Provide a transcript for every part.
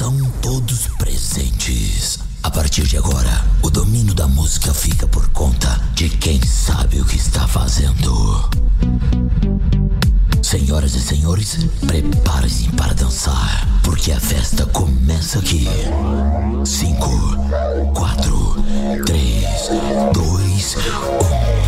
Atenção todos presentes. A partir de agora, o domínio da música fica por conta de quem sabe o que está fazendo. Senhoras e senhores, preparem-se para dançar, porque a festa começa aqui. 5, 4, 3, 2, 1.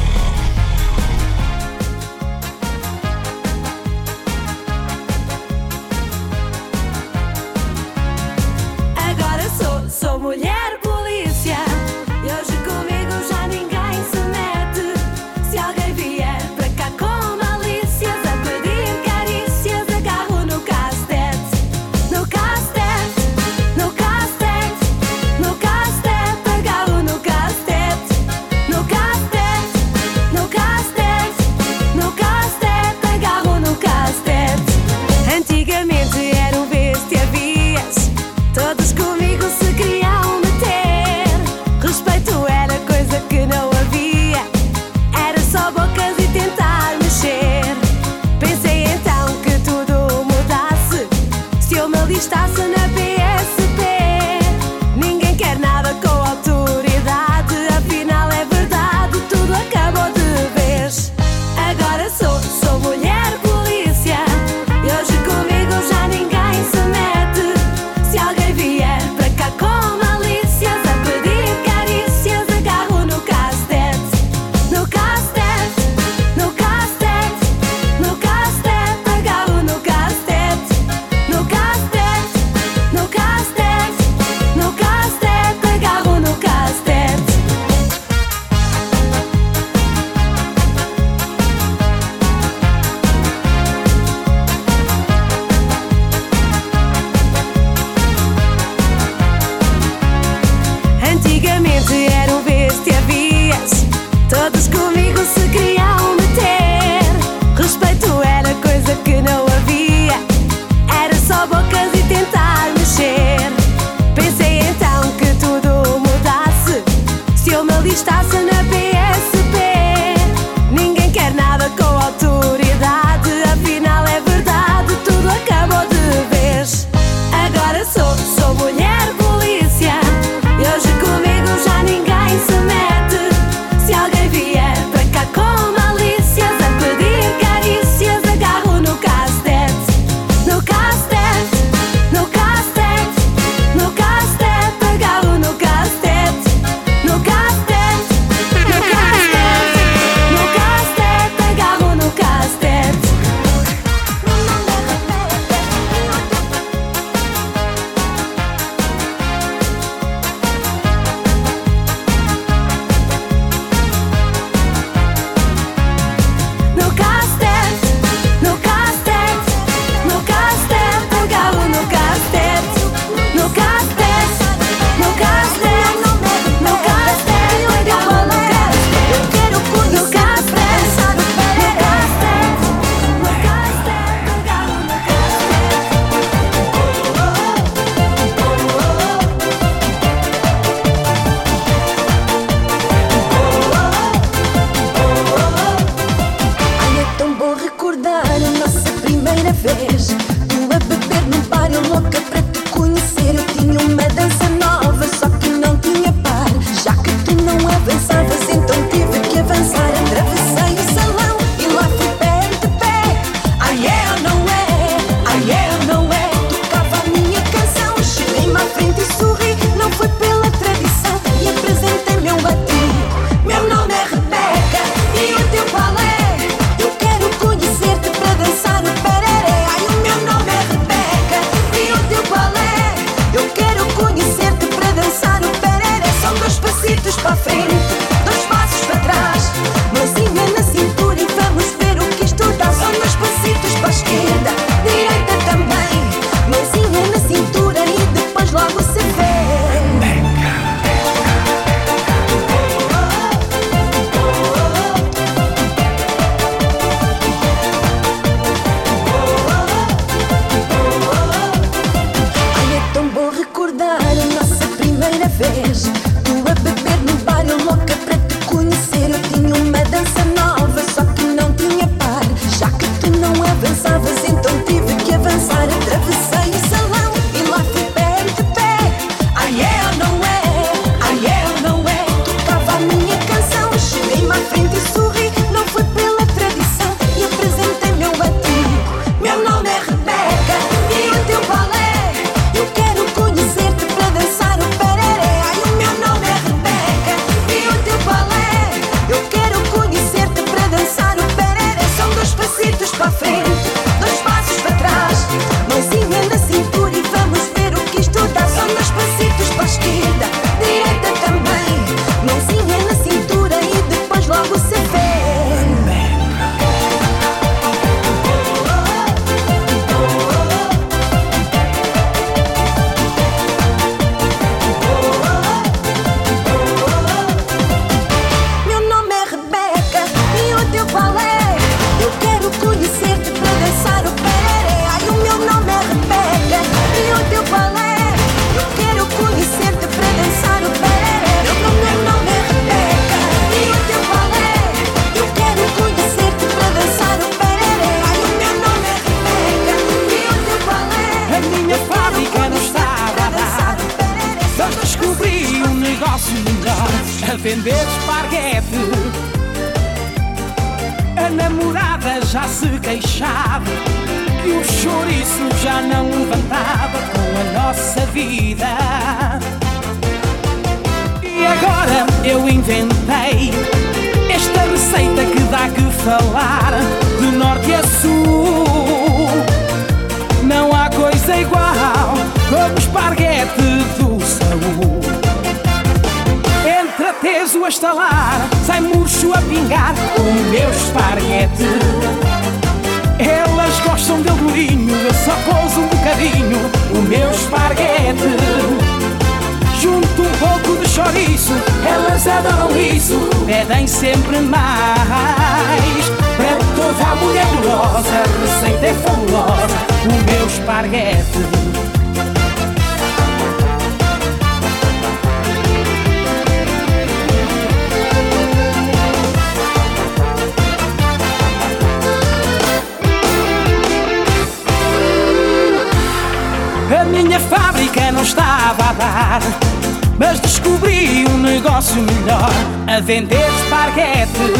a vender esparguete.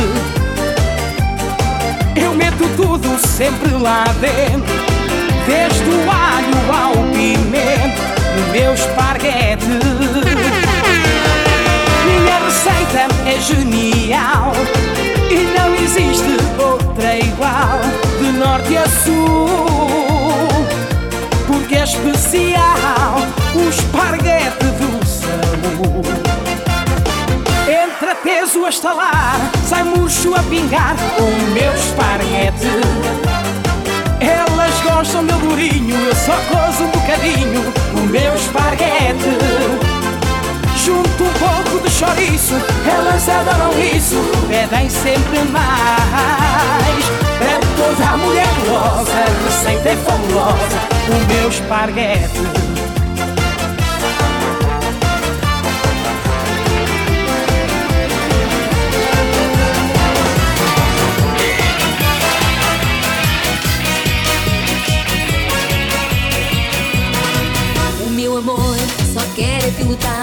Eu meto tudo sempre lá dentro, desde o alho ao pimento, no meu esparguete. Minha receita é genial. a estalar, sai murcho a pingar o meu esparguete. Elas gostam do durinho, eu só gozo um bocadinho o meu esparguete. Junto um pouco de chouriço, elas adoram isso, pedem sempre mais. É toda a mulher gulosa, receita é fabulosa, o meu esparguete. 보다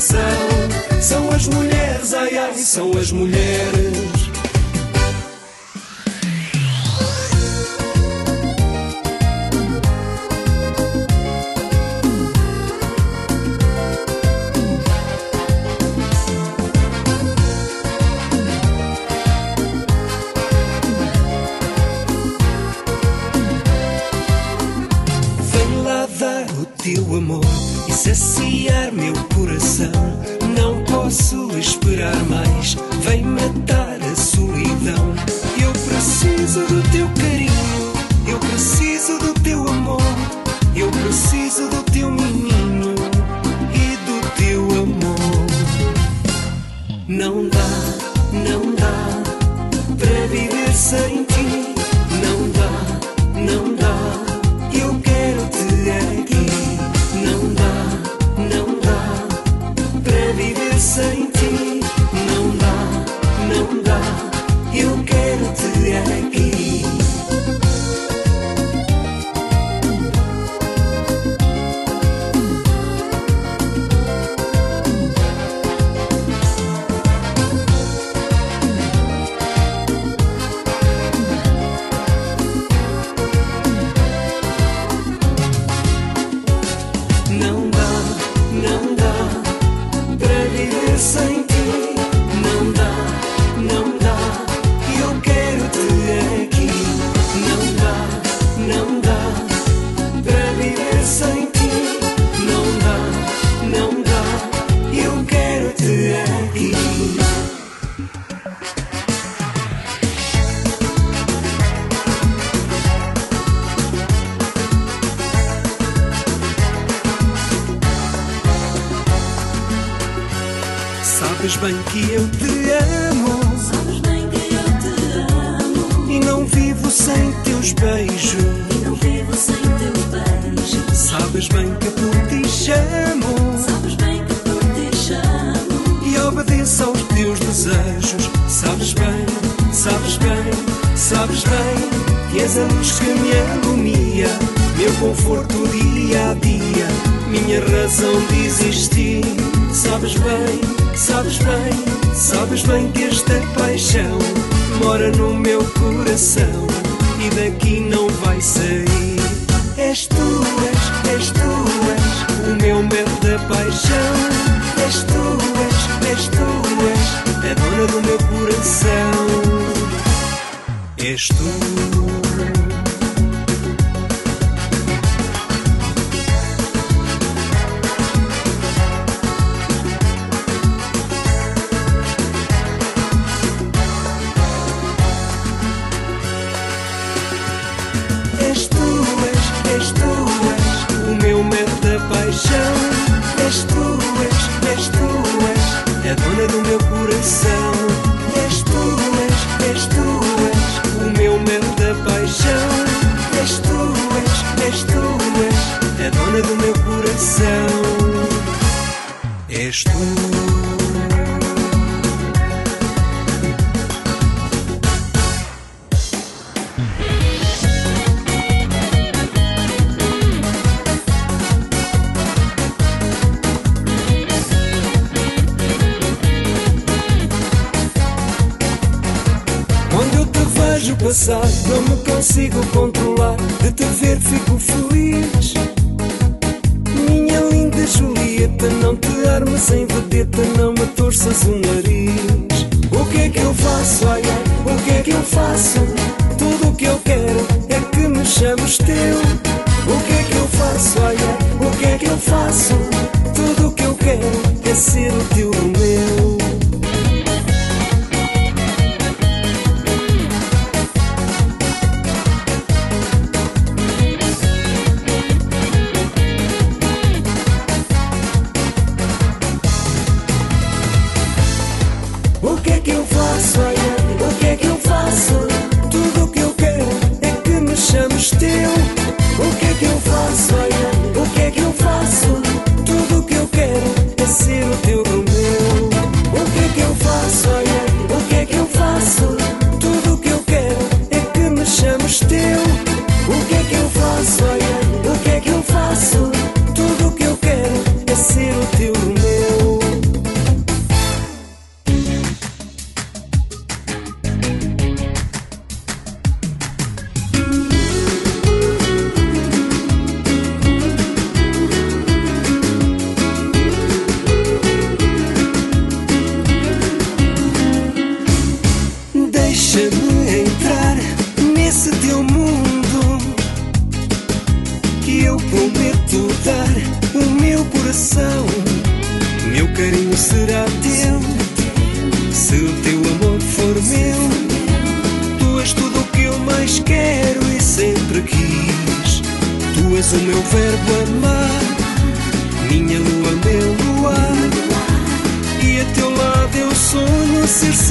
atenção. São as mulheres, ai ai, são as mulheres. Sabes bem que eu te amo. Sabes bem que eu te amo. E não vivo sem teus beijos. E não vivo sem. Sabes bem que por ti chamo. Sabes bem que por ti chamo. E obedeço aos teus desejos. Sabes bem, sabes bem, sabes bem. Que és a luz que me agonia. Meu conforto dia a dia. Minha razão de existir. Sabes bem Sabes bem, sabes bem que esta paixão mora no meu coração e daqui não vai sair. És tuas, és tuas, o meu medo da paixão. És tuas, és tuas, a dona do meu coração. És tu. Consigo controlar. De te ver fico feliz. Minha linda Julieta, não te armes em vedeta, não me torças o nariz. O que é que eu faço, ai ai, o que é que eu faço? Tudo o que eu quero é que me chames teu. O que é que eu faço, ai ai, o que é que eu faço? Tudo o que eu quero é ser o teu Romeu.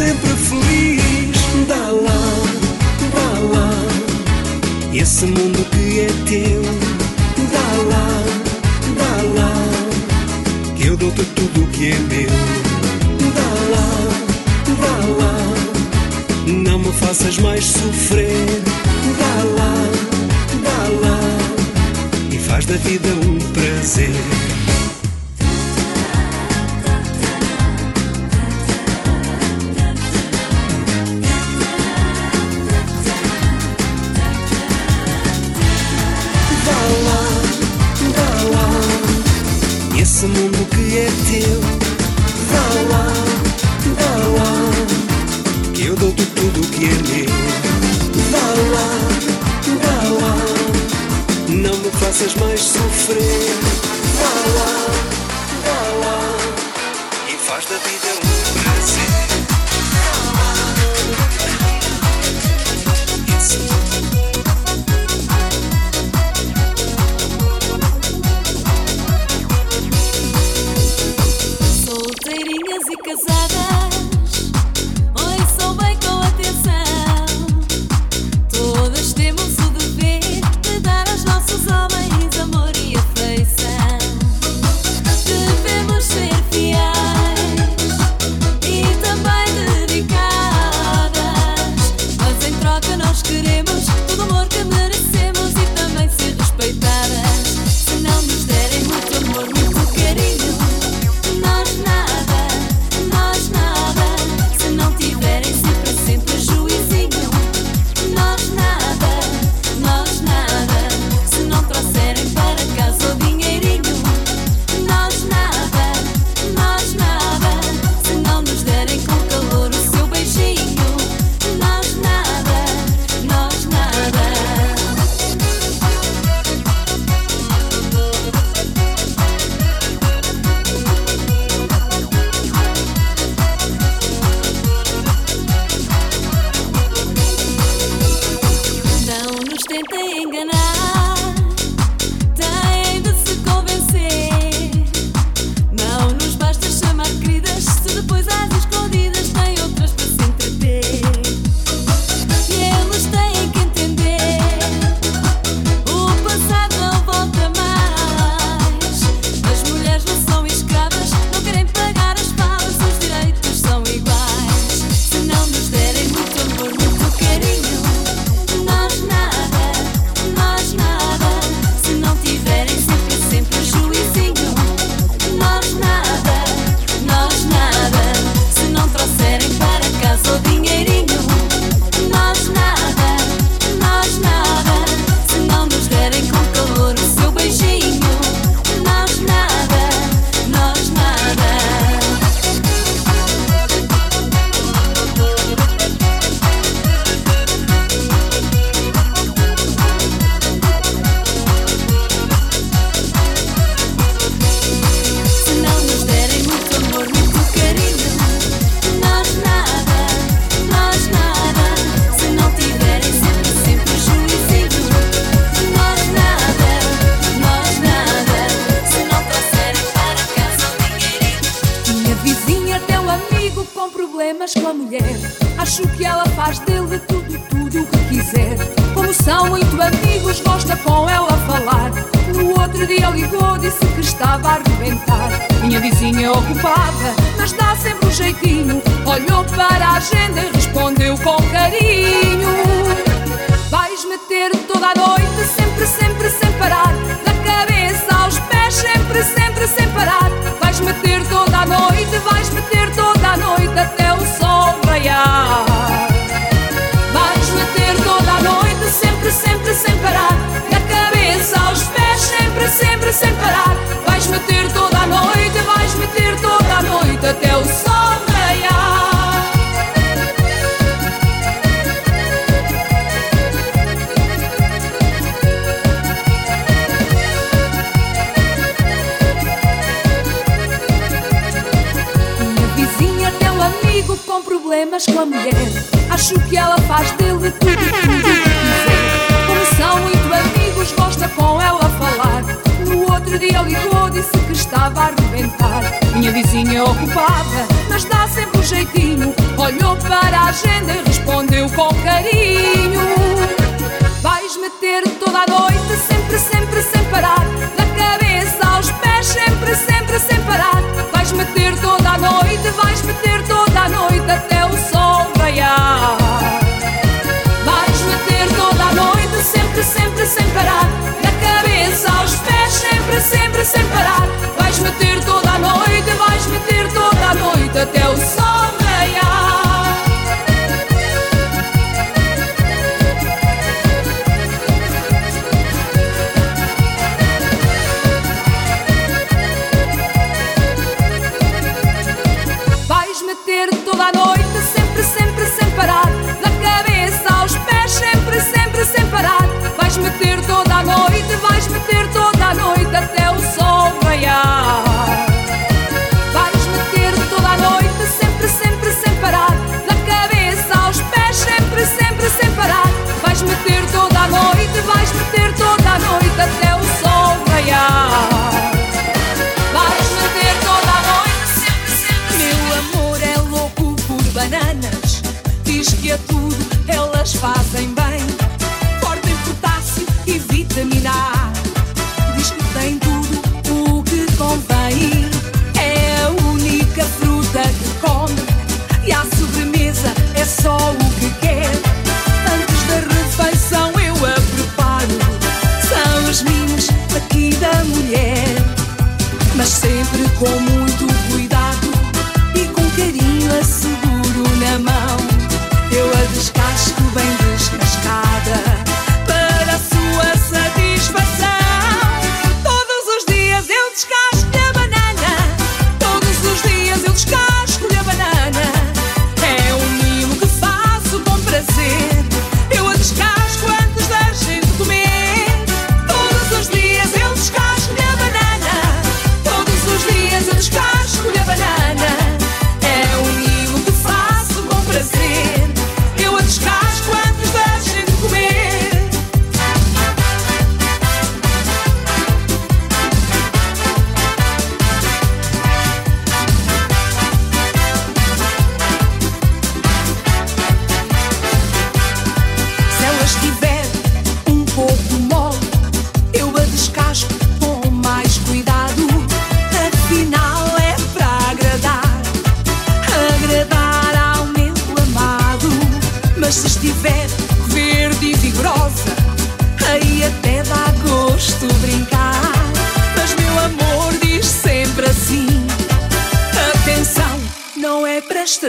Sempre feliz. Dá lá, dá lá, esse mundo que é teu. Dá lá, dá lá, que eu dou-te tudo que é meu. Dá lá, dá lá, não me faças mais sofrer. Dá lá, dá lá, e faz da vida um prazer. Dia ligou, disse que estava a arrebentar. Minha vizinha ocupada, mas dá sempre um jeitinho. Olhou para a agenda e respondeu com carinho. Vais meter toda a noite, sempre, sempre, sem parar. Da cabeça aos pés, sempre, sempre, sem parar. Vais meter toda a noite, vais meter toda a noite até o sol raiar. Sempre, sem parar. Vais meter toda a noite, vais meter toda a noite até o sol raiar. Minha vizinha tem um amigo com problemas com a mulher. Acho que ela faz dele tudo o que quiser. Como são muito amigos, gosta com ela falar. Outro dia ligou, disse que estava a arrebentar. Minha vizinha ocupada, mas dá sempre um jeitinho. Olhou para a agenda e respondeu com carinho. Vais meter toda a noite, sempre, sempre, sem parar. Da cabeça aos pés, sempre, sempre, sem parar. Vais meter toda a noite, vais meter toda a noite até o sempre, fazem bem. Forte em potássio e vitamina A. Diz que tem tudo o que convém. É a única fruta que come. E à sobremesa é só o que quer. Antes da refeição eu a preparo. São os mimos aqui da mulher mas sempre com muito cuidado e com carinho a seguro na mão.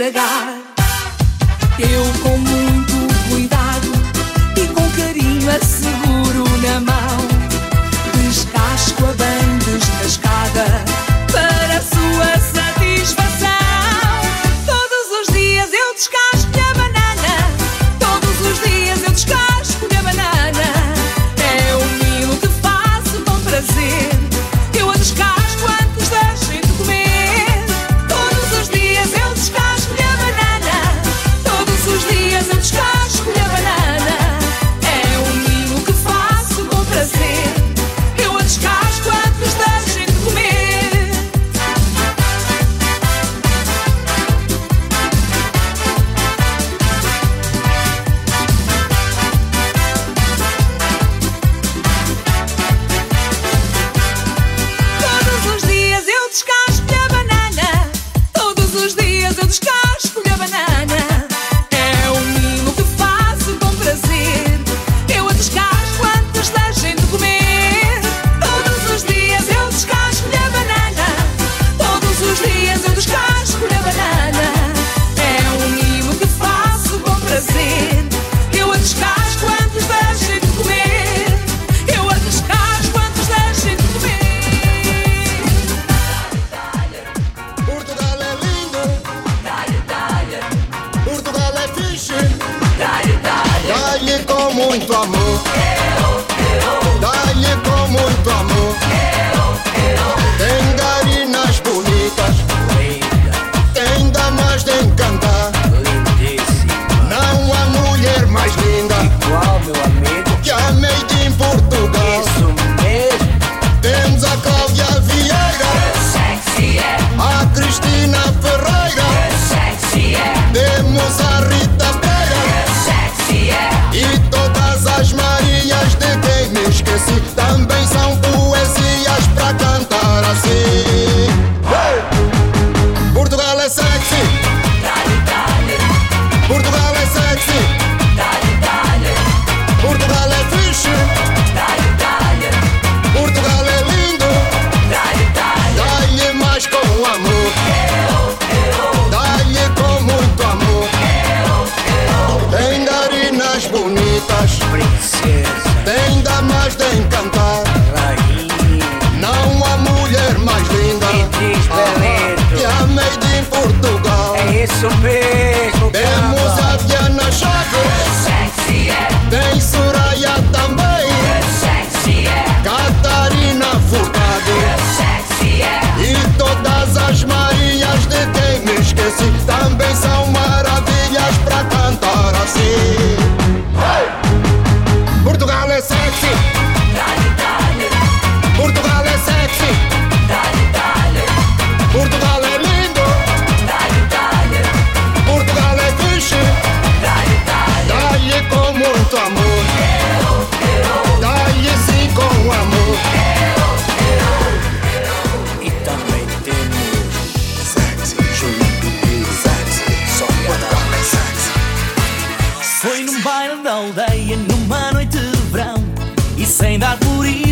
Estragar. Eu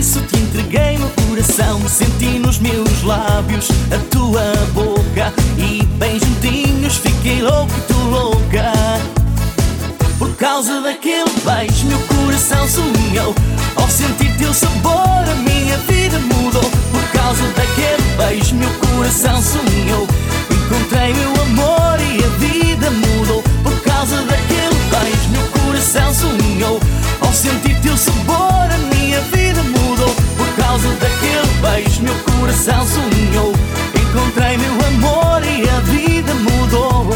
isso te entreguei meu coração. Senti nos meus lábios a tua boca. E bem juntinhos fiquei louco e tu louca. Por causa daquele beijo, meu coração sonhou. Ao sentir teu sabor, a minha vida mudou. Por causa daquele beijo, meu coração sonhou. Encontrei meu amor e a vida mudou. Por causa daquele beijo, meu coração sonhou. Ao sentir teu sabor, a minha beijo, meu coração sonhou. Encontrei meu amor e a vida mudou.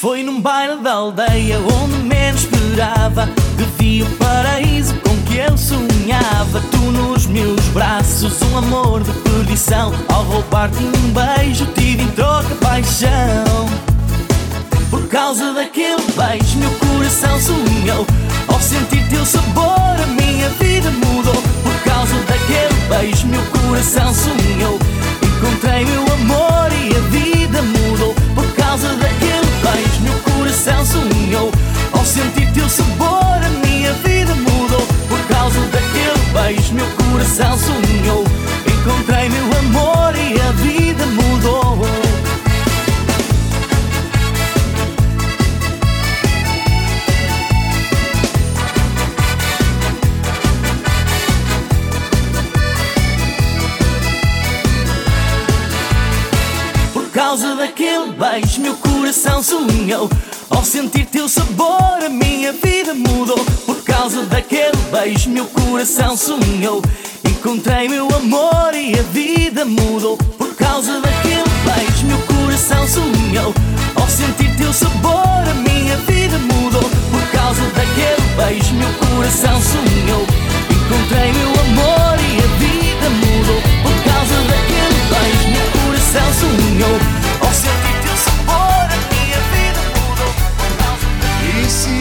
Foi num baile da aldeia sonhava Tu nos meus braços, um amor de perdição. Ao roubar-te um beijo tive em troca paixão. Por causa daquele beijo meu coração sonhou. Ao sentir teu sabor a minha vida mudou. Por causa daquele beijo meu coração sonhou. Encontrei meu amor e a vida mudou. Por causa daquele beijo meu coração sonhou. Ao sentir meu coração sonhou Encontrei meu amor e a vida mudou Por causa daquele beijo, meu coração sonhou. Ao sentir teu sabor, a minha vida mudou. Por causa daquele beijo, meu coração sonhou. Encontrei meu amor e a vida mudou. Por causa daquele beijo, meu coração sonhou. Ao sentir teu sabor, a minha vida mudou. Por causa daquele beijo, meu coração sonhou. Encontrei meu amor e a vida mudou. Por causa daquele beijo, meu coração sonhou. Ao sentir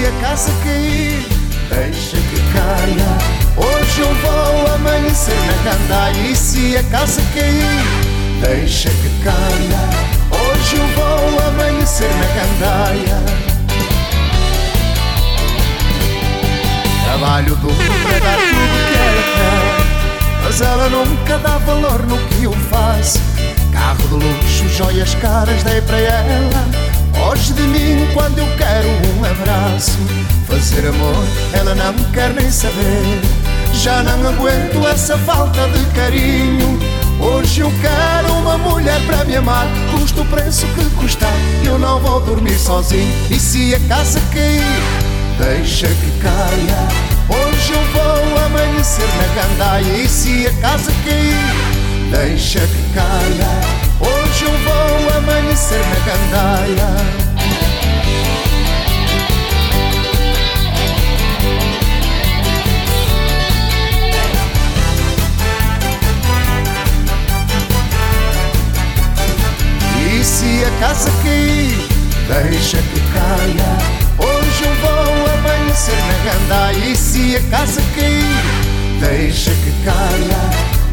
se a casa cair, deixa que caia. Hoje eu vou amanhecer na gandaia. E se a casa cair, deixa que caia. Hoje eu vou amanhecer na gandaia. Trabalho duro para dar tudo que ela quer. Mas ela nunca dá valor no que eu faço. Carro de luxo, joias caras dei para ela. Foge de mim quando eu quero um abraço. Fazer amor, ela não quer nem saber. Já não aguento essa falta de carinho. Hoje eu quero uma mulher para me amar. Custa o preço que custar, eu não vou dormir sozinho. E se a casa cair, deixa que caia. Hoje eu vou amanhecer na gandaia. E se a casa cair, deixa que caia. Hoje eu vou amanhecer na gandaia. E se a casa cair, deixa que caia. Hoje eu vou amanhecer na gandaia. E se a casa cair, deixa que caia.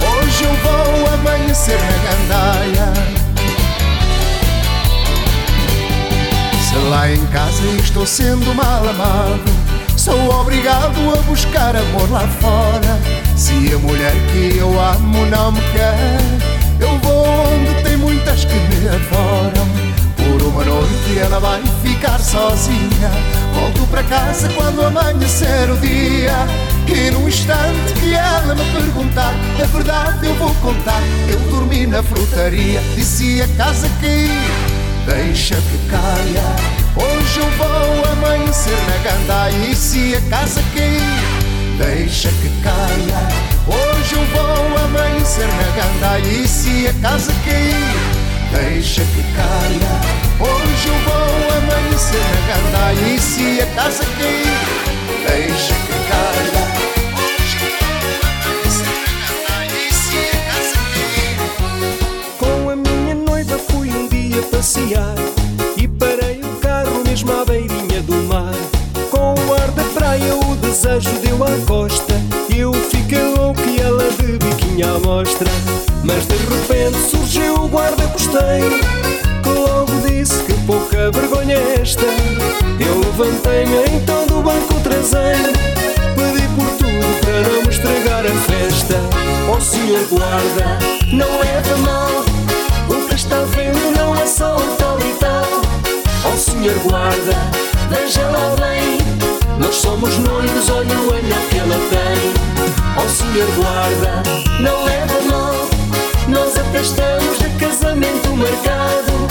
Hoje eu vou amanhecer na gandaia Em casa estou sendo mal amado. Sou obrigado a buscar amor lá fora. Se a mulher que eu amo não me quer Eu vou onde tem muitas que me adoram. Por uma noite ela vai ficar sozinha. Volto para casa quando amanhecer o dia. E no instante que ela me perguntar A verdade eu vou contar. Eu dormi na frutaria Disse a casa cair Deixa que caia Hoje eu vou amanhecer na gandaia E se a casa cair Deixa que caia. Hoje eu vou amanhecer na gandaia E se a casa cair Deixa que caia. Hoje eu vou amanhecer na gandaia E se a casa cair Deixa que caia. Passear e parei o carro mesmo à beirinha do mar. Com o ar da praia o desejo deu à costa. Eu fiquei louco e ela de biquinho à mostra. Mas de repente surgiu o guarda costeiro que logo disse que pouca vergonha é esta. Eu levantei-me então do banco traseiro, pedi por tudo para não me estragar a festa. Oh senhor guarda, não é mal o que está vendo não é só senhor guarda, veja lá bem Nós somos noivos, olha o anel que ela tem. Oh senhor guarda, não leva mal. Nós até estamos de casamento marcado.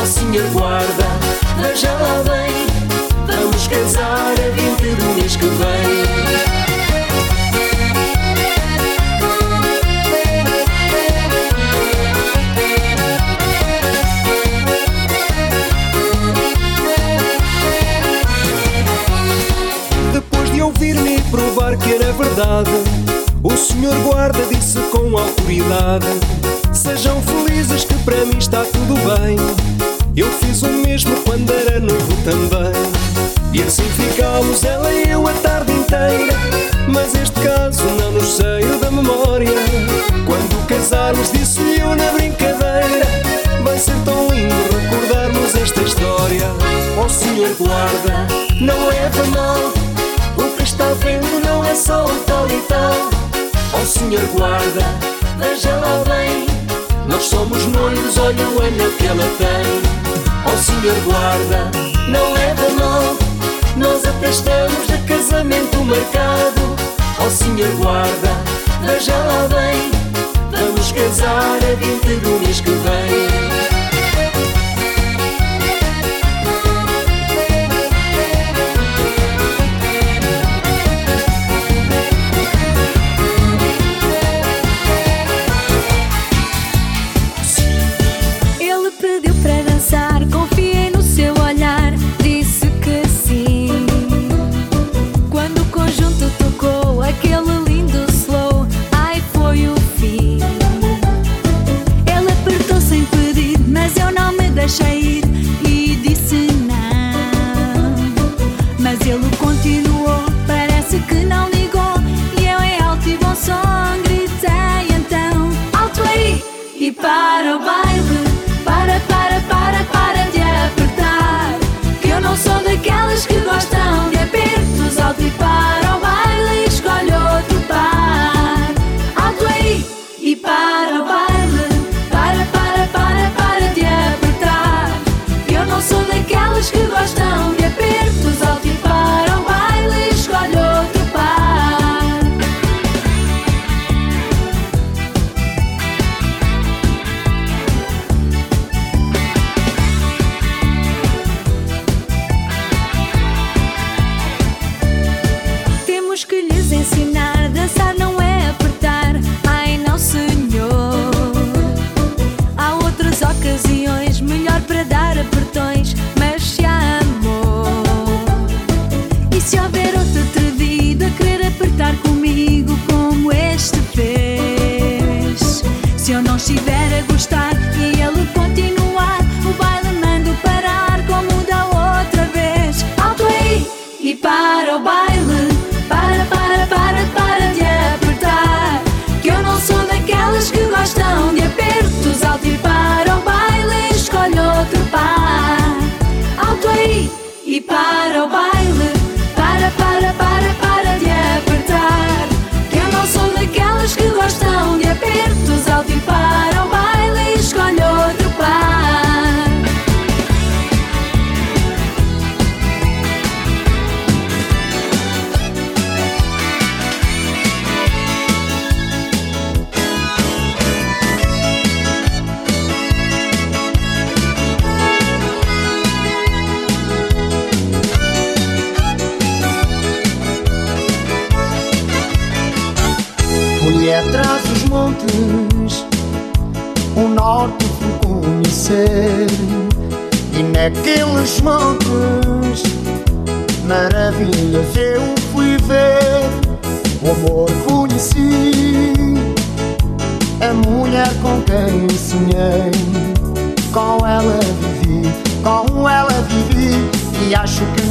Oh senhor guarda, veja lá bem Vamos casar a 20 do mês que vem disse autoridade: Sejam felizes que para mim está tudo bem. Eu fiz o mesmo quando era novo também. E assim ficámos ela e eu a tarde inteira. Mas este caso não nos saiu da memória. Quando casarmos, disse-lhe eu na brincadeira: Vai ser tão lindo recordarmos esta história. Oh senhor guarda, Senhor guarda, veja lá bem. Nós somos noivos, olha o anel que ela tem. Oh senhor guarda, não leva mal. Nós até estamos de casamento marcado. Oh senhor guarda, veja lá bem. Vamos casar a 20 do mês que vem.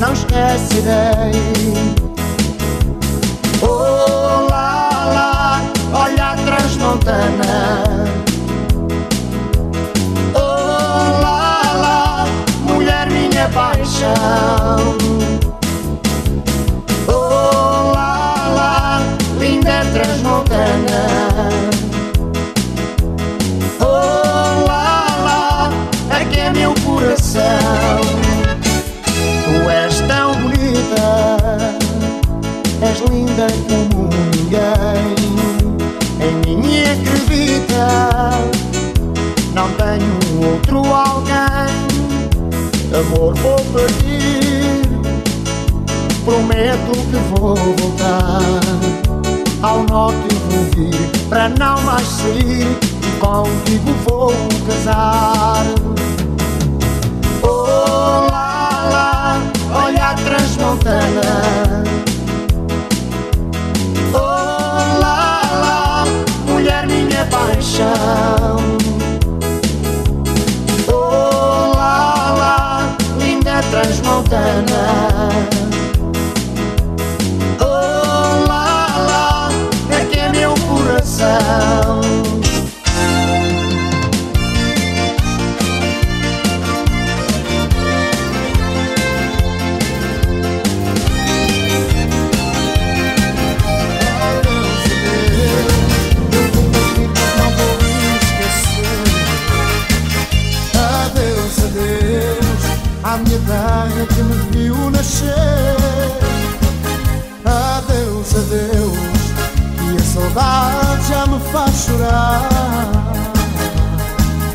Não esquecerei. Oh lá lá, olha a transmontana. Oh lá lá, mulher minha paixão. Oh lá lá, linda transmontana. Oh lá lá, aqui é meu coração. Como ninguém Em mim acredita Não tenho outro alguém Amor vou partir Prometo que vou voltar Ao norte vou vir Para não mais sair E contigo vou casar Oh lá lá Olha a transmontana paixão. Oh linda transmontana. Adeus, adeus, e a saudade já me faz chorar.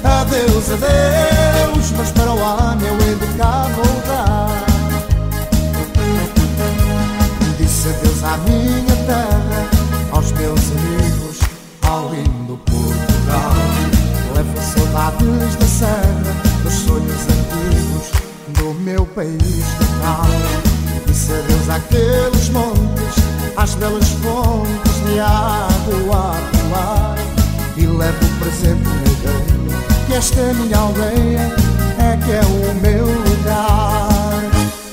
Adeus, adeus, mas para o ano eu hei de cá voltar. Disse adeus à minha terra, aos meus amigos, ao lindo Portugal. Levo saudades da serra, meu país natal. Disse adeus àqueles montes, às belas fontes de água a rolar. E levo o presente na que esta minha aldeia é que é o meu lugar.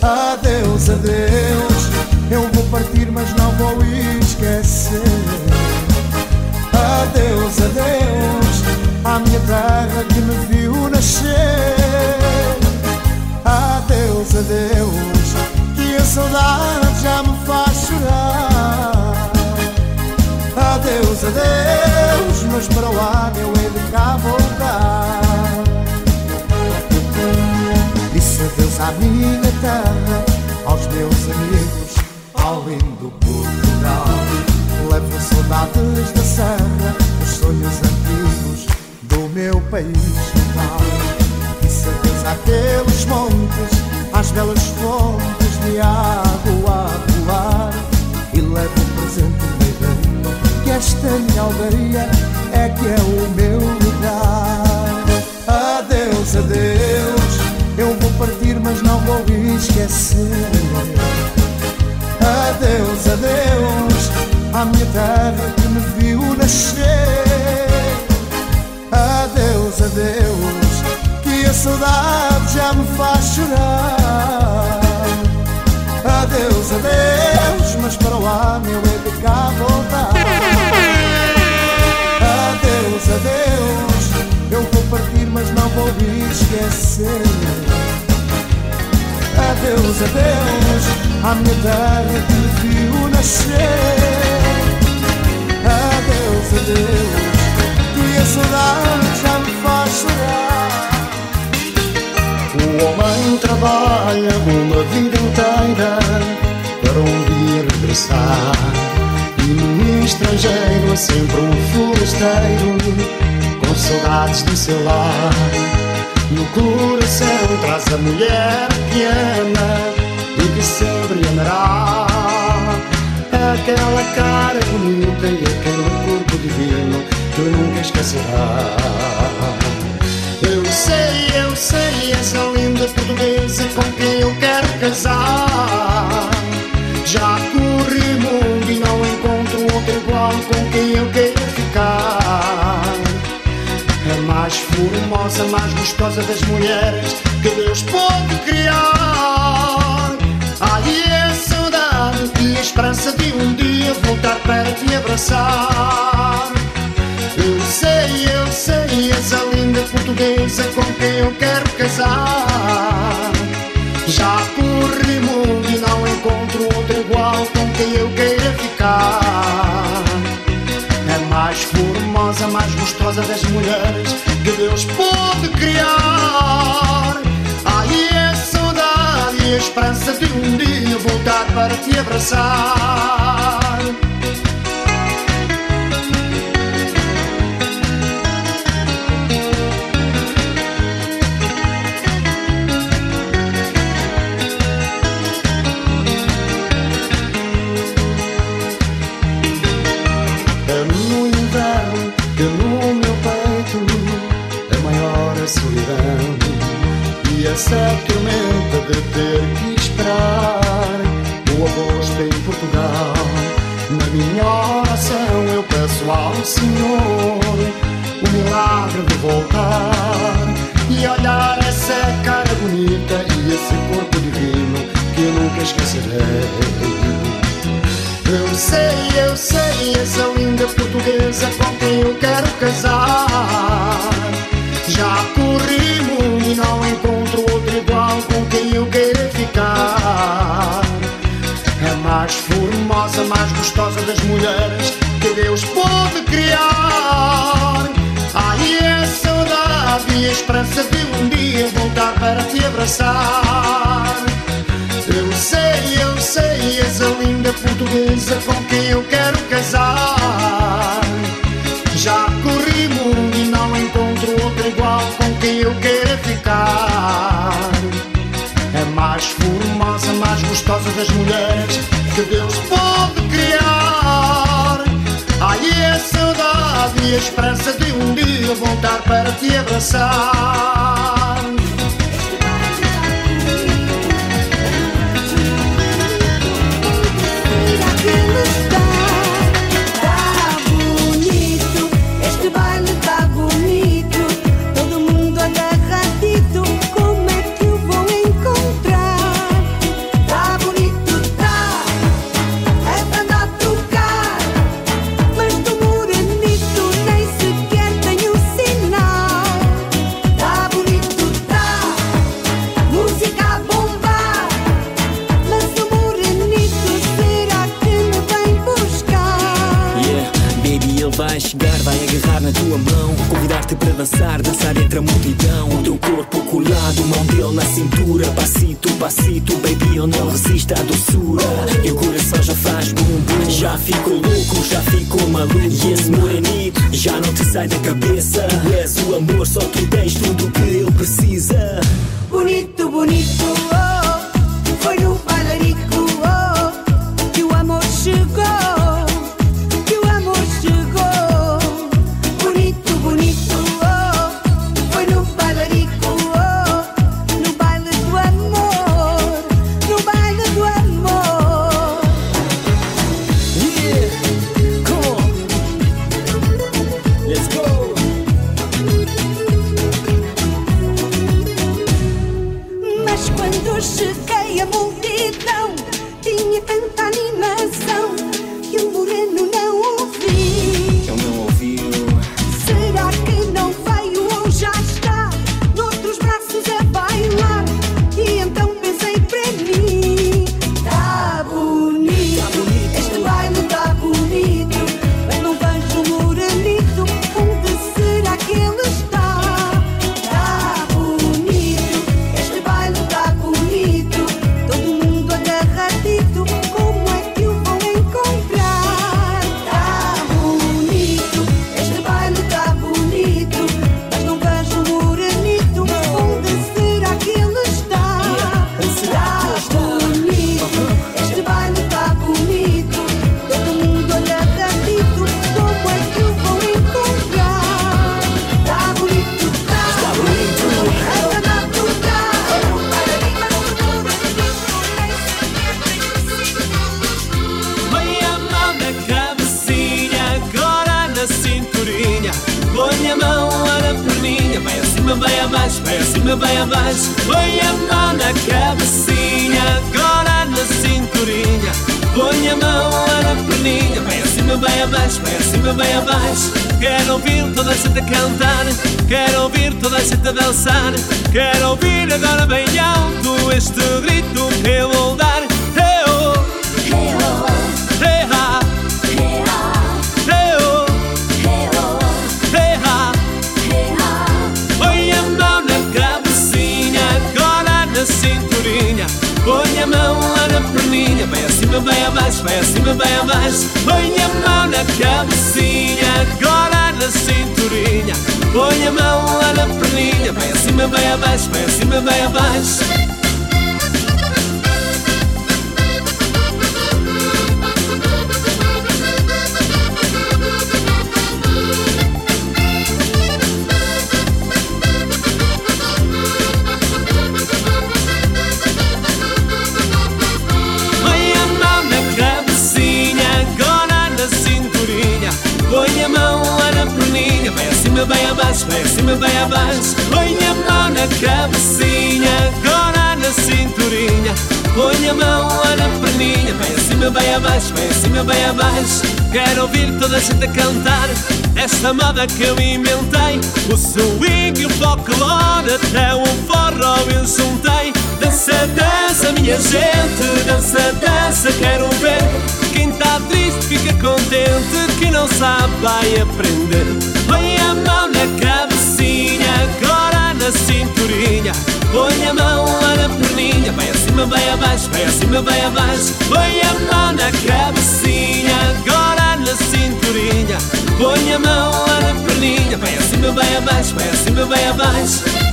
Adeus, adeus, eu vou partir, mas não vou esquecer. Adeus, adeus à minha terra que me viu nascer. Adeus, adeus, que a saudade já me faz chorar. Adeus, adeus, mas para ano eu hei de cá voltar. Disse adeus à minha terra, aos meus amigos, ao lindo Portugal. Levo saudades da serra, dos sonhos antigos, do meu país natal. Disse adeus àqueles montes, às belas fontes de água a rolar. E levo um presente ideia, que esta minha aldeia é que é o meu lugar. Adeus, adeus, eu vou partir, mas não vou esquecer. Adeus, adeus, à minha terra que me viu nascer. Adeus, adeus, que a saudade já me faz chorar. Mas para o ano eu hei de cá voltar. Adeus, adeus, eu vou partir, mas não vou esquecer. Adeus, adeus à minha terra que viu nascer. Adeus, adeus, e a saudade já me faz chorar. O homem trabalha uma vida inteira para regressar. E no estrangeiro é sempre um forasteiro com saudades do seu lar. No coração traz a mulher que ama e que sempre amará. Aquela cara bonita e aquele corpo divino que nunca esquecerá. Eu sei, eu sei, essa linda portuguesa com quem eu quero casar. Formosa, mais gostosa das mulheres que Deus pode criar. Ai, é a saudade e a esperança de um dia voltar para te abraçar. Eu sei, eu sei, essa linda portuguesa com quem eu quero casar. Já corri mundo e não encontro outro igual com quem eu queira ficar. Mais formosa, mais gostosa das mulheres que Deus pode criar. Ai, é saudade e a esperança de um dia voltar para te abraçar. Eu sei, eu sei, essa linda portuguesa com quem eu quero casar. Já corri mundo e não encontro outro igual com quem eu queira ficar. É a mais formosa, mais gostosa das mulheres que Deus pode criar. Ai, é a saudade e a esperança de um dia voltar para te abraçar. Não a a dançar. Quero ouvir agora bem alto este grito que eu vou dar. Hey, oh. Hey, oh. Hey, ha. cinturinha Põe a mão lá na perninha Vai acima, vai abaixo, vai acima, vai abaixo Põe a mão na cabecinha Agora cinturinha. Põe a mão lá na perninha Vai acima, vai abaixo, vai acima, vai abaixo bem abaixo, vai acima, bem abaixo. Põe a mão na cabecinha, agora na cinturinha. Põe a mão lá na perninha, vai acima, bem abaixo, vai acima, bem abaixo. Quero ouvir toda a gente a cantar esta moda que eu inventei. O swing o folclore, até o forró eu juntei. Dança, dança, minha gente, dança, dança, quero ver. Quem tá triste contente, quem não sabe vai aprender. Põe a mão na cabecinha, agora na cinturinha. Põe a mão lá na perninha, vai acima, vai abaixo, vai acima, vai abaixo. Põe a mão na cabecinha, agora na cinturinha. Põe a mão lá na perninha, vai acima, vai abaixo, vai acima, vai abaixo.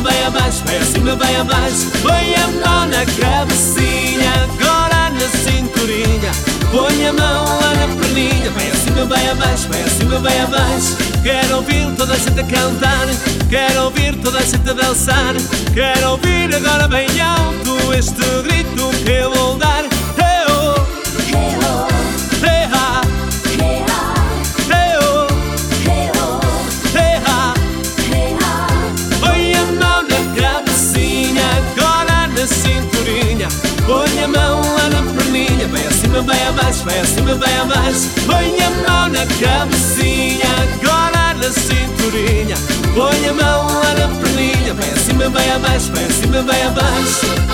Vai abaixo, vai acima, vai abaixo. Põe a mão na cabecinha, agora na cinturinha. Põe a mão lá na perninha, vai acima, vai abaixo, vai acima, vai abaixo. Quero ouvir toda a gente a cantar, quero ouvir toda a gente a dançar. Quero ouvir agora bem alto este grito que eu vou dar. Põe a mão lá na perninha, vai acima, vai abaixo, vai acima, vai abaixo. Põe a mão na cabecinha, agora na cinturinha. Põe a mão lá na perninha, vai acima, vai abaixo, vai acima, vai abaixo.